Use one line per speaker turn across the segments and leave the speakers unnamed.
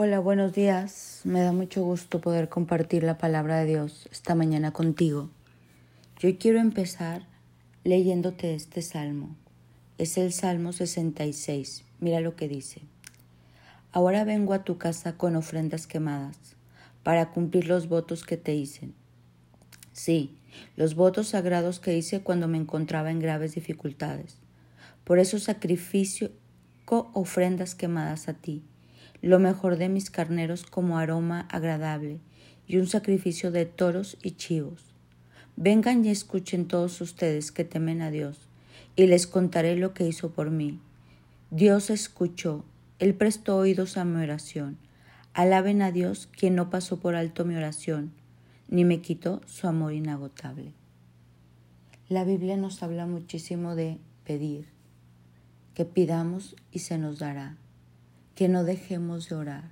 Hola, buenos días. Me da mucho gusto poder compartir la palabra de Dios esta mañana contigo. Yo quiero empezar leyéndote este salmo. Es el Salmo 66. Mira lo que dice. Ahora vengo a tu casa con ofrendas quemadas, para cumplir los votos que te hice. Sí, los votos sagrados que hice cuando me encontraba en graves dificultades. Por eso sacrificio ofrendas quemadas a ti lo mejor de mis carneros como aroma agradable y un sacrificio de toros y chivos. Vengan y escuchen todos ustedes que temen a Dios, y les contaré lo que hizo por mí. Dios escuchó, Él prestó oídos a mi oración. Alaben a Dios quien no pasó por alto mi oración, ni me quitó su amor inagotable. La Biblia nos habla muchísimo de pedir, que pidamos y se nos dará que no dejemos de orar.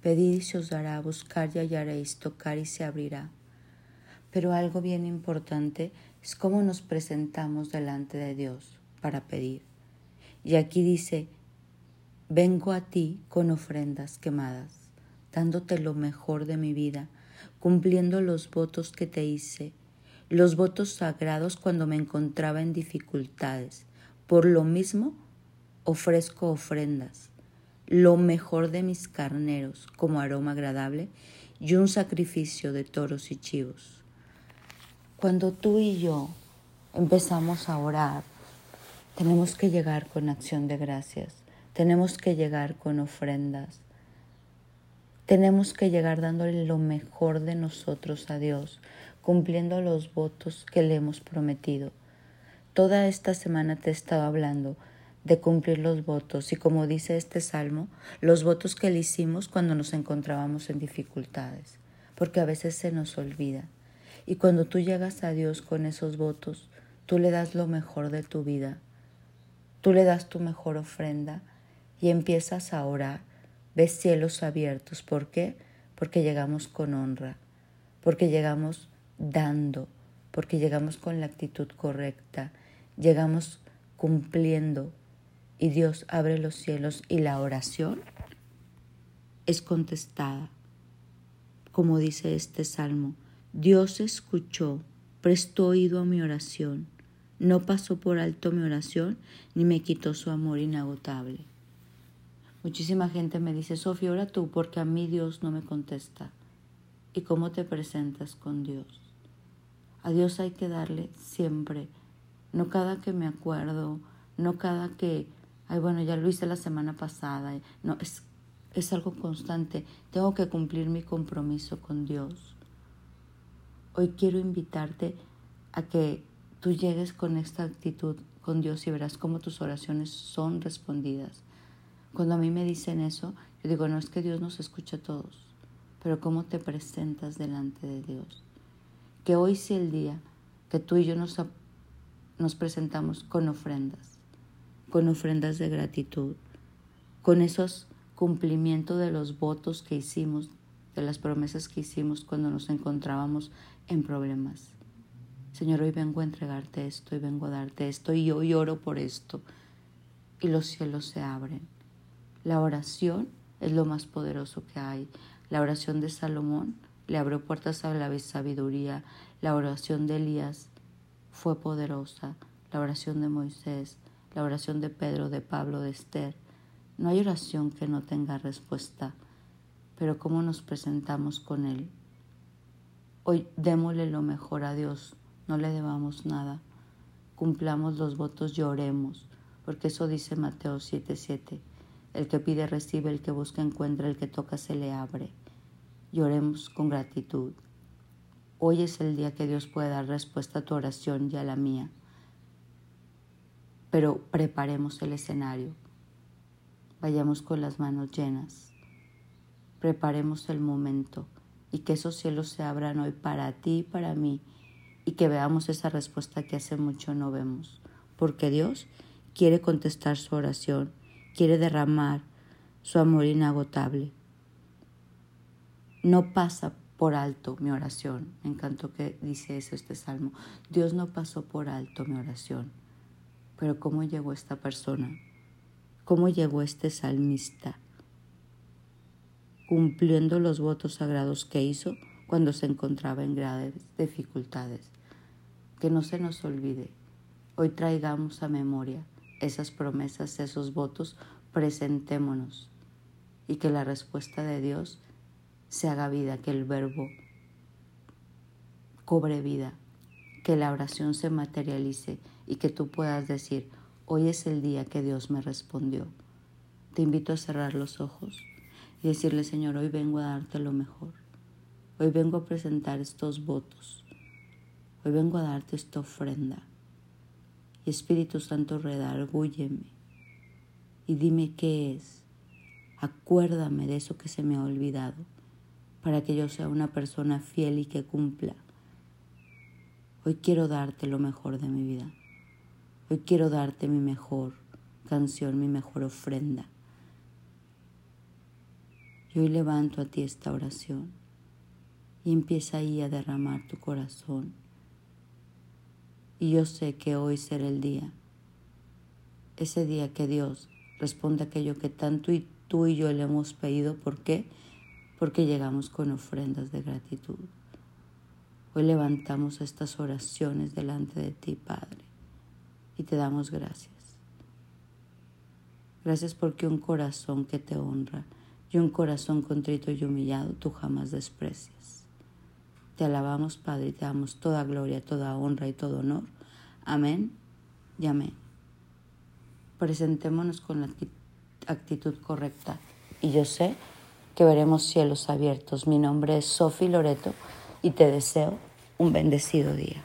Pedid y se os dará, buscar y hallaréis, tocar y se abrirá. Pero algo bien importante es cómo nos presentamos delante de Dios para pedir. Y aquí dice, vengo a ti con ofrendas quemadas, dándote lo mejor de mi vida, cumpliendo los votos que te hice, los votos sagrados cuando me encontraba en dificultades. Por lo mismo, ofrezco ofrendas lo mejor de mis carneros como aroma agradable y un sacrificio de toros y chivos. Cuando tú y yo empezamos a orar, tenemos que llegar con acción de gracias, tenemos que llegar con ofrendas, tenemos que llegar dándole lo mejor de nosotros a Dios, cumpliendo los votos que le hemos prometido. Toda esta semana te estaba hablando de cumplir los votos y como dice este salmo, los votos que le hicimos cuando nos encontrábamos en dificultades, porque a veces se nos olvida. Y cuando tú llegas a Dios con esos votos, tú le das lo mejor de tu vida, tú le das tu mejor ofrenda y empiezas a orar, ves cielos abiertos. ¿Por qué? Porque llegamos con honra, porque llegamos dando, porque llegamos con la actitud correcta, llegamos cumpliendo y Dios abre los cielos y la oración es contestada. Como dice este salmo, Dios escuchó, prestó oído a mi oración, no pasó por alto mi oración ni me quitó su amor inagotable. Muchísima gente me dice, Sofía, ora tú porque a mí Dios no me contesta. ¿Y cómo te presentas con Dios? A Dios hay que darle siempre, no cada que me acuerdo, no cada que ay, bueno, ya lo hice la semana pasada. No, es, es algo constante. Tengo que cumplir mi compromiso con Dios. Hoy quiero invitarte a que tú llegues con esta actitud con Dios y verás cómo tus oraciones son respondidas. Cuando a mí me dicen eso, yo digo, no es que Dios nos escucha a todos, pero cómo te presentas delante de Dios. Que hoy sea el día que tú y yo nos, nos presentamos con ofrendas con ofrendas de gratitud, con esos cumplimientos de los votos que hicimos, de las promesas que hicimos cuando nos encontrábamos en problemas. Señor, hoy vengo a entregarte esto y vengo a darte esto y hoy oro por esto. Y los cielos se abren. La oración es lo más poderoso que hay. La oración de Salomón le abrió puertas a la sabiduría. La oración de Elías fue poderosa. La oración de Moisés la oración de Pedro, de Pablo, de Esther. No hay oración que no tenga respuesta, pero ¿cómo nos presentamos con Él? Hoy démosle lo mejor a Dios, no le debamos nada. Cumplamos los votos y oremos, porque eso dice Mateo 7:7. El que pide recibe, el que busca encuentra, el que toca se le abre. Y oremos con gratitud. Hoy es el día que Dios puede dar respuesta a tu oración y a la mía pero preparemos el escenario. Vayamos con las manos llenas. Preparemos el momento y que esos cielos se abran hoy para ti y para mí y que veamos esa respuesta que hace mucho no vemos. Porque Dios quiere contestar su oración, quiere derramar su amor inagotable. No pasa por alto mi oración. Me encantó que dice eso este salmo. Dios no pasó por alto mi oración. Pero ¿cómo llegó esta persona? ¿Cómo llegó este salmista? cumpliendo los votos sagrados que hizo cuando se encontraba en graves dificultades. Que no se nos olvide, hoy traigamos a memoria esas promesas, esos votos, presentémonos y que la respuesta de Dios se haga vida, que el verbo cobre vida, que la oración se materialice y que tú puedas decir, hoy es el día que Dios me respondió. Te invito a cerrar los ojos y decirle, Señor, hoy vengo a darte lo mejor. Hoy vengo a presentar estos votos. Hoy vengo a darte esta ofrenda. Y Espíritu Santo, redargúyeme y dime qué es. Acuérdame de eso que se me ha olvidado para que yo sea una persona fiel y que cumpla. Hoy quiero darte lo mejor de mi vida. Hoy quiero darte mi mejor canción, mi mejor ofrenda. Y hoy levanto a ti esta oración y empieza ahí a derramar tu corazón. Y yo sé que hoy será el día, ese día que Dios responde aquello que tanto y tú y yo le hemos pedido. ¿Por qué? Porque llegamos con ofrendas de gratitud. Hoy levantamos estas oraciones delante de ti, Padre, y te damos gracias. Gracias porque un corazón que te honra y un corazón contrito y humillado tú jamás desprecias. Te alabamos, Padre, y te damos toda gloria, toda honra y todo honor. Amén y amén. Presentémonos con la actitud correcta y yo sé que veremos cielos abiertos. Mi nombre es Sofi Loreto y te deseo un bendecido día.